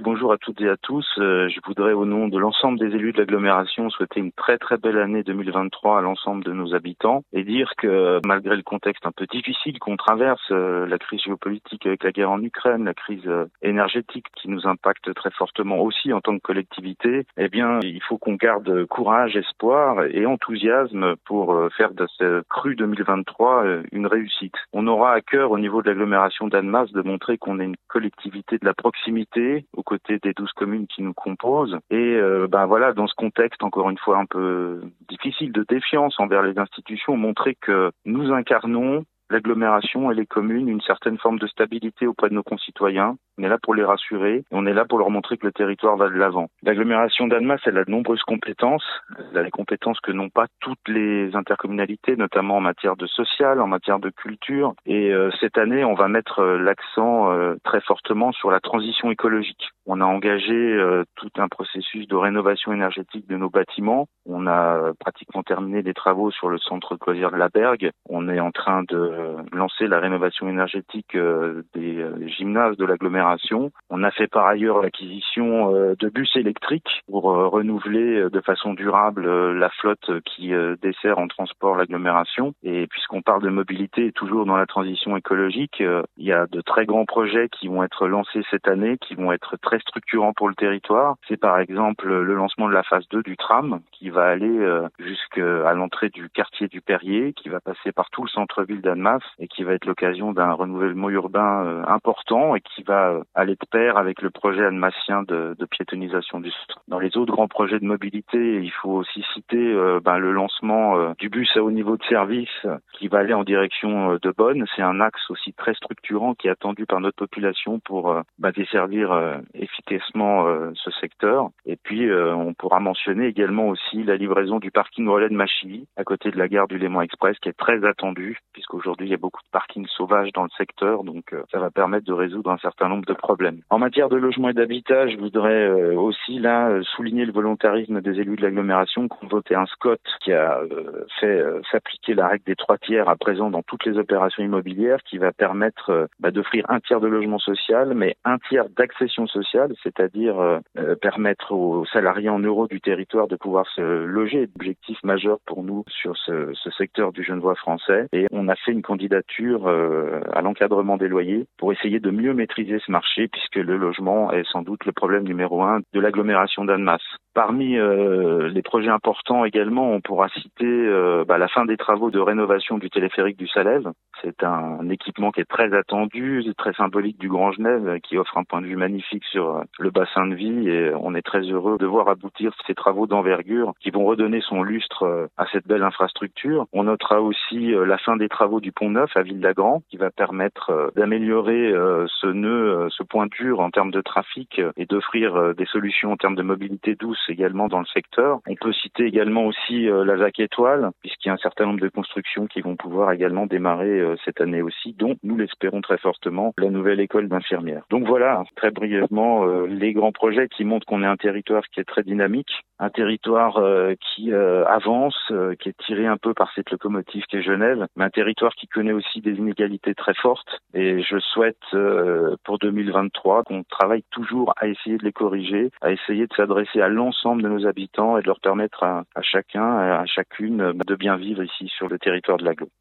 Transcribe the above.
Bonjour à toutes et à tous. Euh, je voudrais au nom de l'ensemble des élus de l'agglomération souhaiter une très très belle année 2023 à l'ensemble de nos habitants et dire que malgré le contexte un peu difficile qu'on traverse, euh, la crise géopolitique avec la guerre en Ukraine, la crise euh, énergétique qui nous impacte très fortement aussi en tant que collectivité, eh bien il faut qu'on garde courage, espoir et enthousiasme pour faire de ce cru 2023 une réussite. On aura à cœur au niveau de l'agglomération d'Annemasse de montrer qu'on est une collectivité de la proximité côtés des douze communes qui nous composent. Et euh, ben voilà, dans ce contexte, encore une fois un peu difficile de défiance envers les institutions, montrer que nous incarnons l'agglomération et les communes une certaine forme de stabilité auprès de nos concitoyens. On est là pour les rassurer, on est là pour leur montrer que le territoire va de l'avant. L'agglomération d'Annemasse, elle a de nombreuses compétences. Elle a les compétences que n'ont pas toutes les intercommunalités, notamment en matière de social, en matière de culture. Et euh, cette année, on va mettre euh, l'accent euh, très fortement sur la transition écologique. On a engagé tout un processus de rénovation énergétique de nos bâtiments. On a pratiquement terminé les travaux sur le centre de loisirs de la Bergue. On est en train de lancer la rénovation énergétique des gymnases de l'agglomération on a fait par ailleurs l'acquisition euh, de bus électriques pour euh, renouveler euh, de façon durable la flotte qui dessert en transport l'agglomération. Et puisqu'on parle de mobilité toujours dans la transition écologique, il y a de très grands projets qui vont être lancés cette année, qui vont être très structurants pour le territoire. C'est par exemple le lancement de la phase 2 du tram qui va aller jusqu'à l'entrée du quartier du Perrier, qui va passer par tout le centre-ville et qui va être l'occasion d'un renouvellement urbain important et qui va aller de pair avec le projet annemassien de, de piétonisation du centre. Dans les autres grands projets de mobilité, il faut aussi citer euh, ben, le lancement euh, du bus à haut niveau de service qui va aller en direction euh, de Bonn. C'est un axe aussi très structurant qui est attendu par notre population pour ben, desservir efficacement ce secteur. Et puis, on pourra mentionner également aussi la livraison du parking relais de Machilly à côté de la gare du Léman Express qui est très attendu puisqu'aujourd'hui il y a beaucoup de parkings sauvages dans le secteur. Donc, ça va permettre de résoudre un certain nombre de problèmes. En matière de logement et d'habitat, je voudrais euh, aussi là euh, souligner le volontarisme des élus de l'agglomération qui ont voté un SCOT qui a euh, fait s'appliquer la règle des trois tiers à présent dans toutes les opérations immobilières qui va permettre bah, d'offrir un tiers de logement social mais un tiers d'accession sociale, c'est-à-dire permettre aux salariés en euros du territoire de pouvoir se loger. Objectif majeur pour nous sur ce, ce secteur du Genevois français et on a fait une candidature à l'encadrement des loyers pour essayer de mieux maîtriser ce marché puisque le logement est sans doute le problème numéro un de l'agglomération d'Annemasse. Parmi euh, les projets importants également, on pourra citer euh, bah, la fin des travaux de rénovation du téléphérique du Salève. C'est un équipement qui est très attendu, très symbolique du Grand Genève, qui offre un point de vue magnifique sur euh, le bassin de vie et on est très heureux de voir aboutir ces travaux d'envergure qui vont redonner son lustre à cette belle infrastructure. On notera aussi la fin des travaux du pont neuf à Ville-d'Agrand qui va permettre d'améliorer ce nœud, ce point dur en termes de trafic et d'offrir des solutions en termes de mobilité douce également dans le secteur. On peut citer également aussi euh, la ZAC Étoile, puisqu'il y a un certain nombre de constructions qui vont pouvoir également démarrer euh, cette année aussi, dont nous l'espérons très fortement, la nouvelle école d'infirmières. Donc voilà, très brièvement, euh, les grands projets qui montrent qu'on est un territoire qui est très dynamique, un territoire qui avance, qui est tiré un peu par cette locomotive qui est Genève, mais un territoire qui connaît aussi des inégalités très fortes. Et je souhaite pour 2023 qu'on travaille toujours à essayer de les corriger, à essayer de s'adresser à l'ensemble de nos habitants et de leur permettre à, à chacun, à chacune de bien vivre ici sur le territoire de l'aglo.